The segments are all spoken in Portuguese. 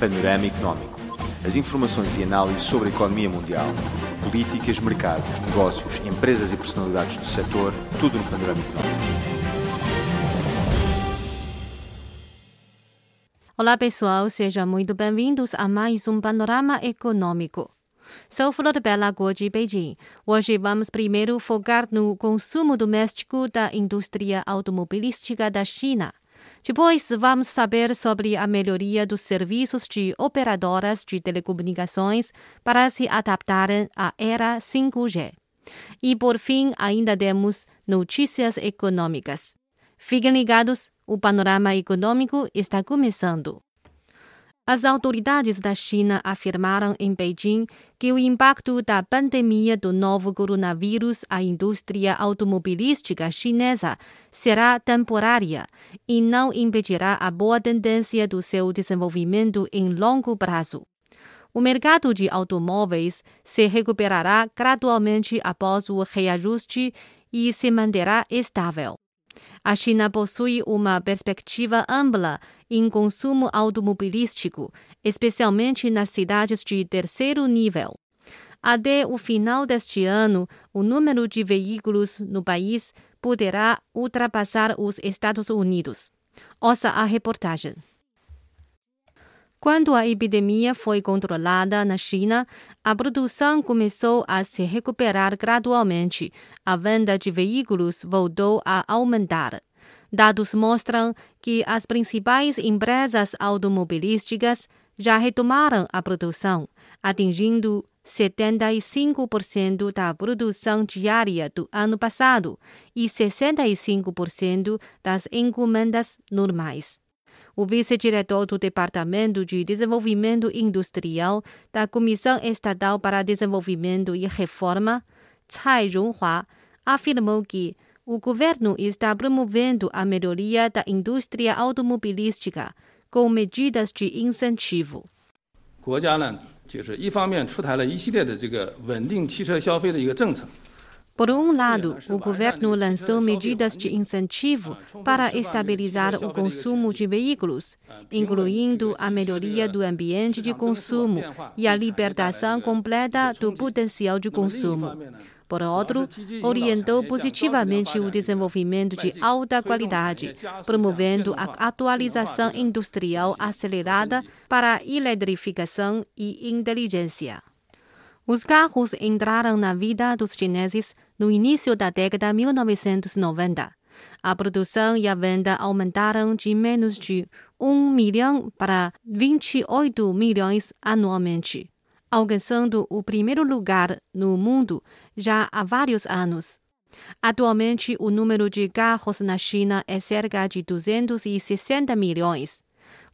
Panorama Económico. As informações e análises sobre a economia mundial, políticas, mercados, negócios, empresas e personalidades do setor, tudo no Panorama Económico. Olá pessoal, sejam muito bem-vindos a mais um Panorama Econômico. Sou Flor Bela de Beijing. Hoje vamos primeiro focar no consumo doméstico da indústria automobilística da China. Depois, vamos saber sobre a melhoria dos serviços de operadoras de telecomunicações para se adaptarem à era 5G. E, por fim, ainda temos notícias econômicas. Fiquem ligados, o panorama econômico está começando. As autoridades da China afirmaram em Beijing que o impacto da pandemia do novo coronavírus à indústria automobilística chinesa será temporária e não impedirá a boa tendência do seu desenvolvimento em longo prazo. O mercado de automóveis se recuperará gradualmente após o reajuste e se manterá estável. A China possui uma perspectiva ampla em consumo automobilístico, especialmente nas cidades de terceiro nível. Até o final deste ano, o número de veículos no país poderá ultrapassar os Estados Unidos. Ouça a reportagem. Quando a epidemia foi controlada na China, a produção começou a se recuperar gradualmente. A venda de veículos voltou a aumentar. Dados mostram que as principais empresas automobilísticas já retomaram a produção, atingindo 75% da produção diária do ano passado e 65% das encomendas normais O vice-diretor do Departamento de Desenvolvimento Industrial da Comissão Estatal para Desenvolvimento e Reforma, Tsai Ronghua, afirmou que o governo está promovendo a melhoria da indústria automobilística com medidas de incentivo. 国家呢，就是一方面出台了一系列的这个稳定汽车消费的一个政策。 Por um lado, o governo lançou medidas de incentivo para estabilizar o consumo de veículos, incluindo a melhoria do ambiente de consumo e a libertação completa do potencial de consumo. Por outro, orientou positivamente o desenvolvimento de alta qualidade, promovendo a atualização industrial acelerada para a eletrificação e inteligência. Os carros entraram na vida dos chineses no início da década de 1990. A produção e a venda aumentaram de menos de 1 milhão para 28 milhões anualmente, alcançando o primeiro lugar no mundo já há vários anos. Atualmente, o número de carros na China é cerca de 260 milhões.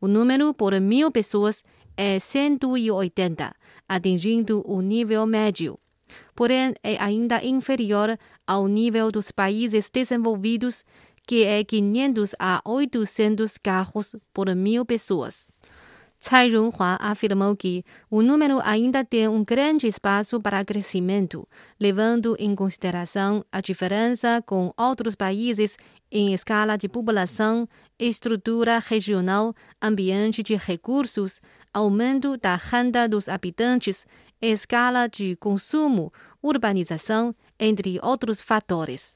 O número por mil pessoas é 180 atingindo o nível médio. Porém, é ainda inferior ao nível dos países desenvolvidos, que é 500 a 800 carros por mil pessoas. Tsai Ronghua afirmou que o número ainda tem um grande espaço para crescimento, levando em consideração a diferença com outros países em escala de população, estrutura regional, ambiente de recursos, aumento da renda dos habitantes, escala de consumo, urbanização, entre outros fatores.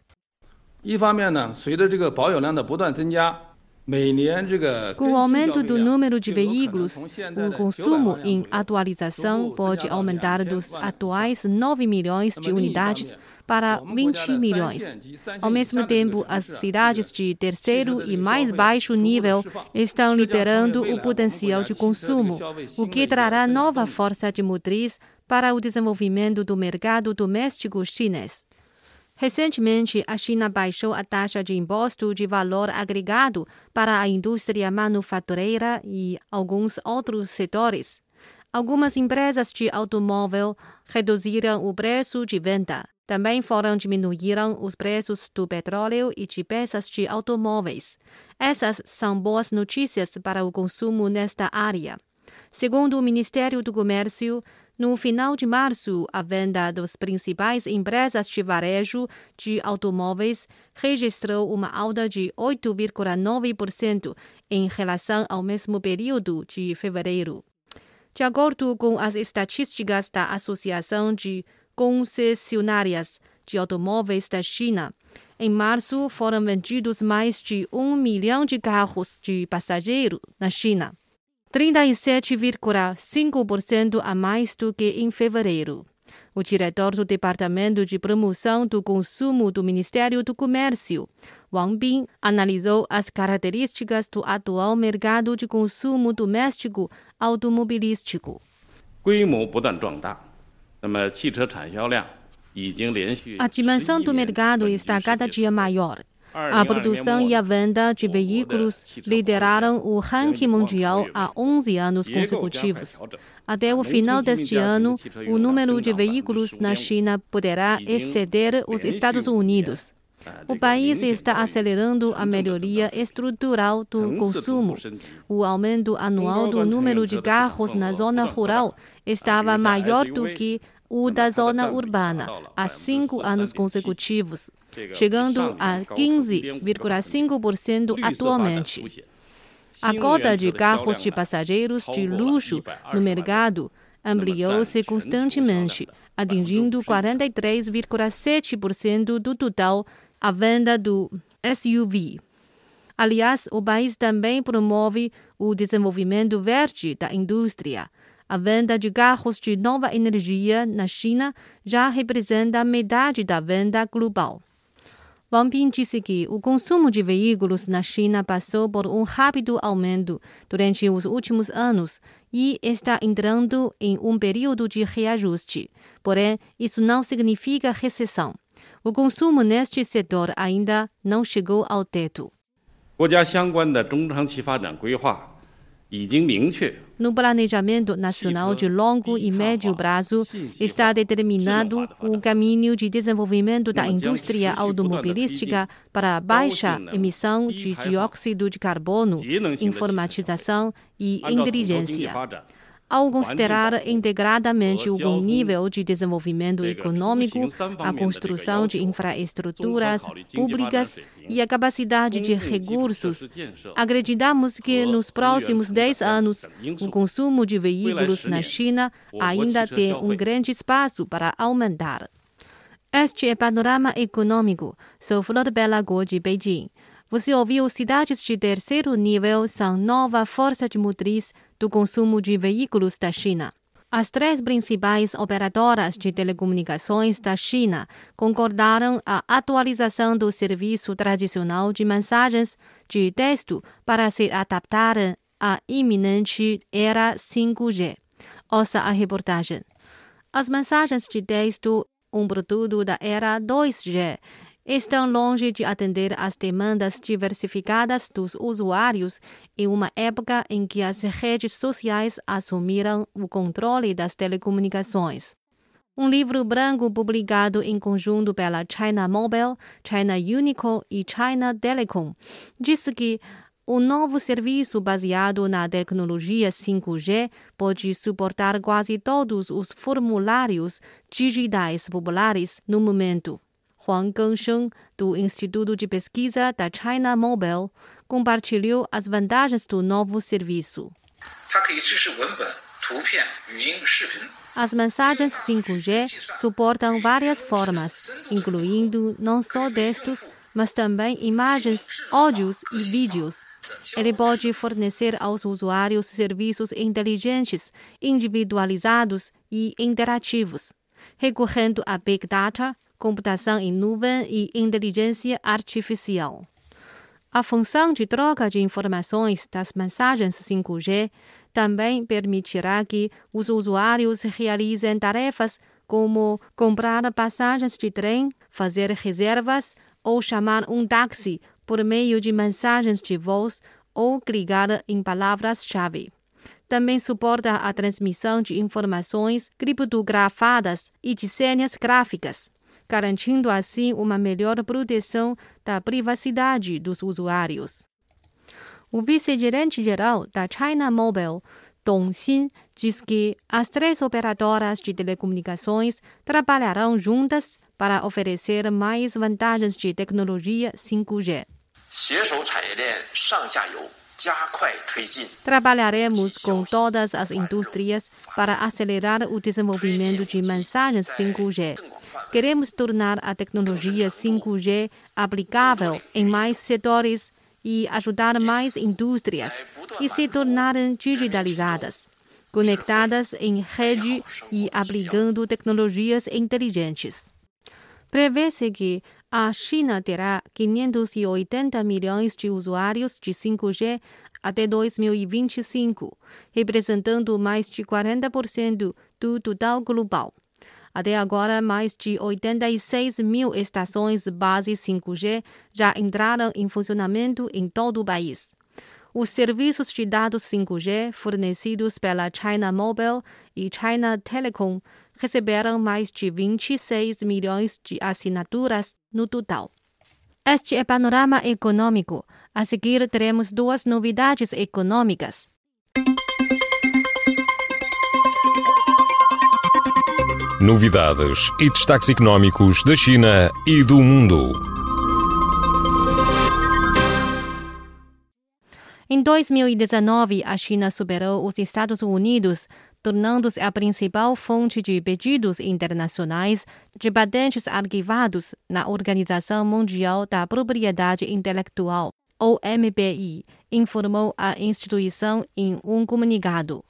一方面呢，随着这个保有量的不断增加，每年这个 com o aumento do número de veículos, o consumo em atualização pode aumentar dos atuais 9 milhões de unidades para 20 milhões. Ao mesmo tempo, as cidades de terceiro e mais baixo nível estão liberando o potencial de consumo, o que trará nova força de motriz para o desenvolvimento do mercado doméstico chinês. Recentemente, a China baixou a taxa de imposto de valor agregado para a indústria manufatureira e alguns outros setores. Algumas empresas de automóvel reduziram o preço de venda. Também foram diminuíram os preços do petróleo e de peças de automóveis. Essas são boas notícias para o consumo nesta área. Segundo o Ministério do Comércio, no final de março, a venda das principais empresas de varejo de automóveis registrou uma alta de 8,9% em relação ao mesmo período de fevereiro. De acordo com as estatísticas da Associação de Concessionárias de Automóveis da China, em março foram vendidos mais de um milhão de carros de passageiro na China, 37,5% a mais do que em fevereiro. O diretor do Departamento de Promoção do Consumo do Ministério do Comércio, Wang Bin, analisou as características do atual mercado de consumo doméstico automobilístico. A dimensão do mercado está cada dia maior. A produção e a venda de veículos lideraram o ranking mundial há 11 anos consecutivos. Até o final deste ano, o número de veículos na China poderá exceder os Estados Unidos. O país está acelerando a melhoria estrutural do consumo. O aumento anual do número de carros na zona rural estava maior do que o da zona urbana há cinco anos consecutivos, chegando a 15,5% atualmente. A cota de carros de passageiros de luxo no mercado ampliou-se constantemente, atingindo 43,7% do total a venda do SUV. Aliás, o país também promove o desenvolvimento verde da indústria. A venda de carros de nova energia na China já representa metade da venda global. Wang Bin disse que o consumo de veículos na China passou por um rápido aumento durante os últimos anos e está entrando em um período de reajuste. Porém, isso não significa recessão. O consumo neste setor ainda não chegou ao teto. No planejamento nacional de longo e médio prazo, está determinado o caminho de desenvolvimento da indústria automobilística para baixa emissão de dióxido de carbono, informatização e inteligência. Ao considerar integradamente o nível de desenvolvimento econômico, a construção de infraestruturas públicas e a capacidade de recursos, acreditamos que nos próximos 10 anos, o consumo de veículos na China ainda tem um grande espaço para aumentar. Este é Panorama Econômico. Sou Flor Bela Guo de Beijing. Você ouviu cidades de terceiro nível são nova força de motriz do consumo de veículos da China. As três principais operadoras de telecomunicações da China concordaram a atualização do serviço tradicional de mensagens de texto para se adaptar à iminente era 5G. Ouça a reportagem. As mensagens de texto, um produto da era 2G, estão longe de atender às demandas diversificadas dos usuários em uma época em que as redes sociais assumiram o controle das telecomunicações. Um livro branco publicado em conjunto pela China Mobile, China Unicom e China Telecom diz que o novo serviço baseado na tecnologia 5G pode suportar quase todos os formulários digitais populares no momento. Huang Gengsheng, do Instituto de Pesquisa da China Mobile, compartilhou as vantagens do novo serviço. As mensagens 5G suportam várias formas, incluindo não só textos, mas também imagens, áudios e vídeos. Ele pode fornecer aos usuários serviços inteligentes, individualizados e interativos, recorrendo a Big Data, computação em nuvem e inteligência artificial. A função de troca de informações das mensagens 5G também permitirá que os usuários realizem tarefas como comprar passagens de trem, fazer reservas ou chamar um táxi por meio de mensagens de voz ou clicar em palavras-chave. Também suporta a transmissão de informações criptografadas e de senhas gráficas garantindo assim uma melhor proteção da privacidade dos usuários. O vice-gerente-geral da China Mobile, Dong Xin, diz que as três operadoras de telecomunicações trabalharão juntas para oferecer mais vantagens de tecnologia 5G. Trabalharemos com todas as indústrias para acelerar o desenvolvimento de mensagens 5G. Queremos tornar a tecnologia 5G aplicável em mais setores e ajudar mais indústrias e se tornarem digitalizadas, conectadas em rede e aplicando tecnologias inteligentes. Prevê-se que a China terá 580 milhões de usuários de 5G até 2025, representando mais de 40% do total global. Até agora, mais de 86 mil estações base 5G já entraram em funcionamento em todo o país. Os serviços de dados 5G fornecidos pela China Mobile e China Telecom receberam mais de 26 milhões de assinaturas no total. Este é Panorama Econômico. A seguir, teremos duas novidades econômicas. Novidades e destaques econômicos da China e do mundo. Em 2019, a China superou os Estados Unidos tornando-se a principal fonte de pedidos internacionais de patentes arquivados na Organização Mundial da Propriedade Intelectual, OMPI, informou a instituição em um comunicado.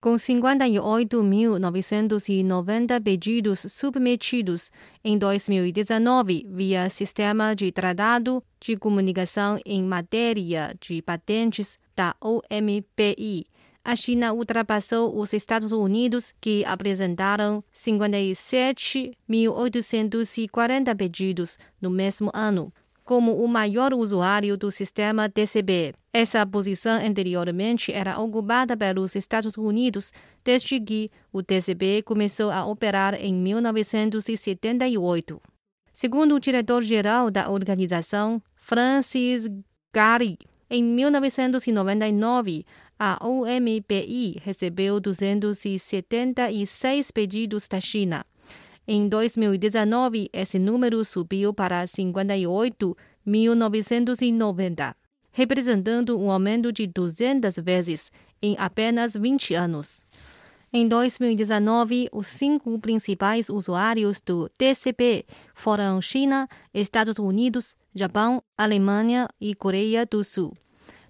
Com 58.990 pedidos submetidos em 2019 via Sistema de Tratado de Comunicação em Matéria de Patentes da OMPI, a China ultrapassou os Estados Unidos, que apresentaram 57.840 pedidos no mesmo ano, como o maior usuário do sistema TCB. Essa posição anteriormente era ocupada pelos Estados Unidos desde que o TCB começou a operar em 1978. Segundo o diretor-geral da organização, Francis Gary, em 1999, a OMPI recebeu 276 pedidos da China. Em 2019, esse número subiu para 58.990, representando um aumento de 200 vezes em apenas 20 anos. Em 2019, os cinco principais usuários do TCP foram China, Estados Unidos, Japão, Alemanha e Coreia do Sul.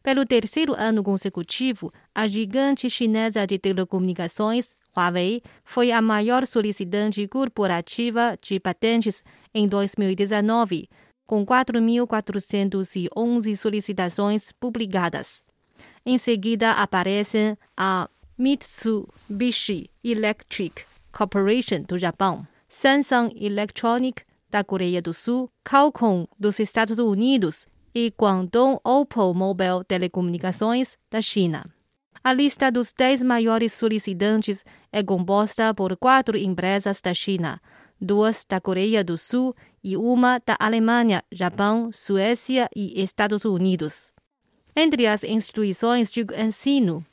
Pelo terceiro ano consecutivo, a gigante chinesa de telecomunicações, Huawei, foi a maior solicitante corporativa de patentes em 2019, com 4.411 solicitações publicadas. Em seguida aparecem a Mitsubishi Electric Corporation do Japão, Samsung Electronic da Coreia do Sul, Qualcomm dos Estados Unidos e Guangdong Oppo Mobile Telecomunicações da China. A lista dos 10 maiores solicitantes é composta por quatro empresas da China, duas da Coreia do Sul e uma da Alemanha, Japão, Suécia e Estados Unidos. Entre as instituições de ensino,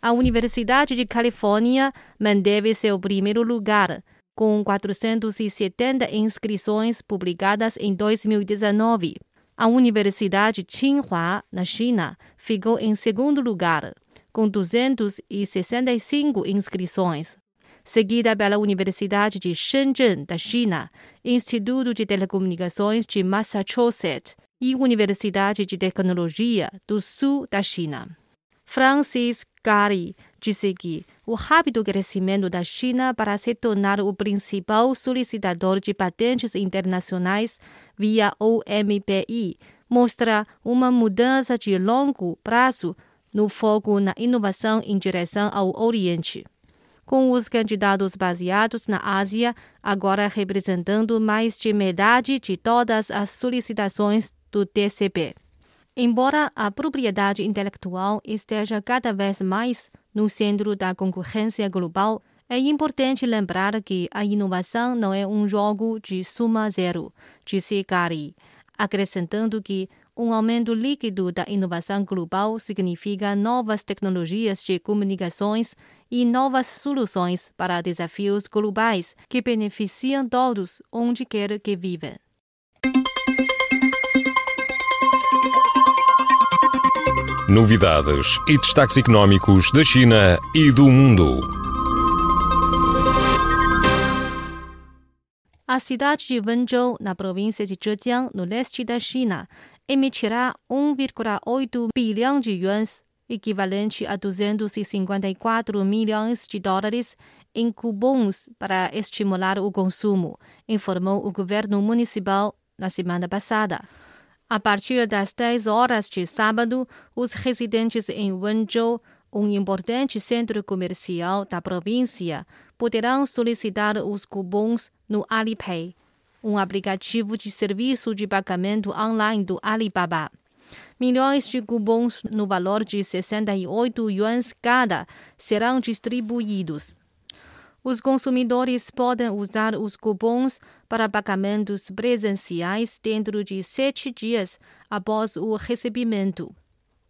a Universidade de Califórnia manteve seu primeiro lugar, com 470 inscrições publicadas em 2019. A Universidade Tsinghua, na China, ficou em segundo lugar, com 265 inscrições, seguida pela Universidade de Shenzhen, da China, Instituto de Telecomunicações de Massachusetts e Universidade de Tecnologia do Sul da China. Francis Gary disse que o rápido crescimento da China para se tornar o principal solicitador de patentes internacionais via OMPI mostra uma mudança de longo prazo no foco na inovação em direção ao Oriente. Com os candidatos baseados na Ásia agora representando mais de metade de todas as solicitações do TCP. Embora a propriedade intelectual esteja cada vez mais no centro da concorrência global, é importante lembrar que a inovação não é um jogo de suma zero, disse Gary, acrescentando que um aumento líquido da inovação global significa novas tecnologias de comunicações e novas soluções para desafios globais que beneficiam todos onde quer que vivam. Novidades e destaques económicos da China e do mundo. A cidade de Wenzhou, na província de Zhejiang, no leste da China, emitirá 1,8 bilhão de yuans, equivalente a 254 milhões de dólares, em cupons para estimular o consumo, informou o governo municipal na semana passada. A partir das 10 horas de sábado, os residentes em Wenzhou, um importante centro comercial da província, poderão solicitar os cupons no Alipay, um aplicativo de serviço de pagamento online do Alibaba. Milhões de cupons no valor de 68 yuans cada serão distribuídos. Os consumidores podem usar os cupons para pagamentos presenciais dentro de sete dias após o recebimento.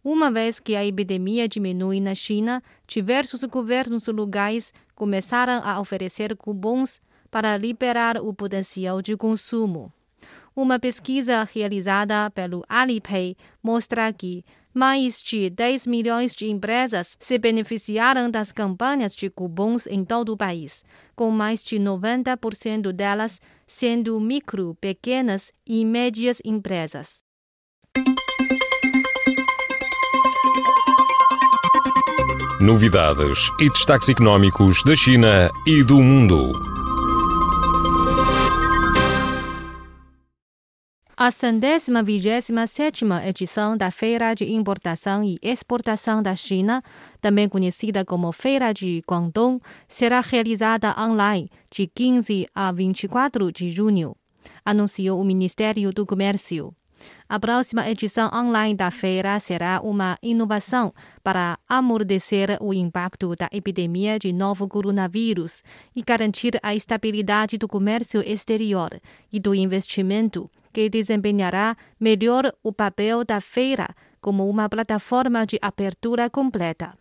Uma vez que a epidemia diminui na China, diversos governos locais começaram a oferecer cupons para liberar o potencial de consumo. Uma pesquisa realizada pelo Alipay mostra que mais de 10 milhões de empresas se beneficiaram das campanhas de cupons em todo o país, com mais de 90% delas sendo micro, pequenas e médias empresas. Novidades e destaques económicos da China e do mundo. A centésima vigésima sétima edição da Feira de Importação e Exportação da China, também conhecida como Feira de Guangdong, será realizada online de 15 a 24 de junho, anunciou o Ministério do Comércio. A próxima edição online da feira será uma inovação para amortecer o impacto da epidemia de novo coronavírus e garantir a estabilidade do comércio exterior e do investimento, que desempenhará melhor o papel da feira como uma plataforma de abertura completa.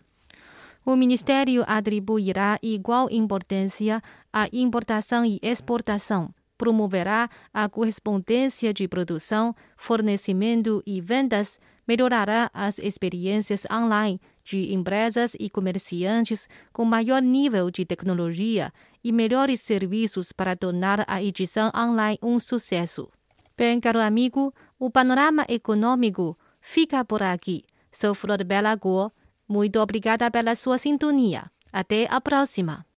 O Ministério atribuirá igual importância à importação e exportação promoverá a correspondência de produção, fornecimento e vendas, melhorará as experiências online de empresas e comerciantes com maior nível de tecnologia e melhores serviços para tornar a edição online um sucesso. Bem, caro amigo, o panorama econômico fica por aqui. Sou Flor Bela Guo. Muito obrigada pela sua sintonia. Até a próxima.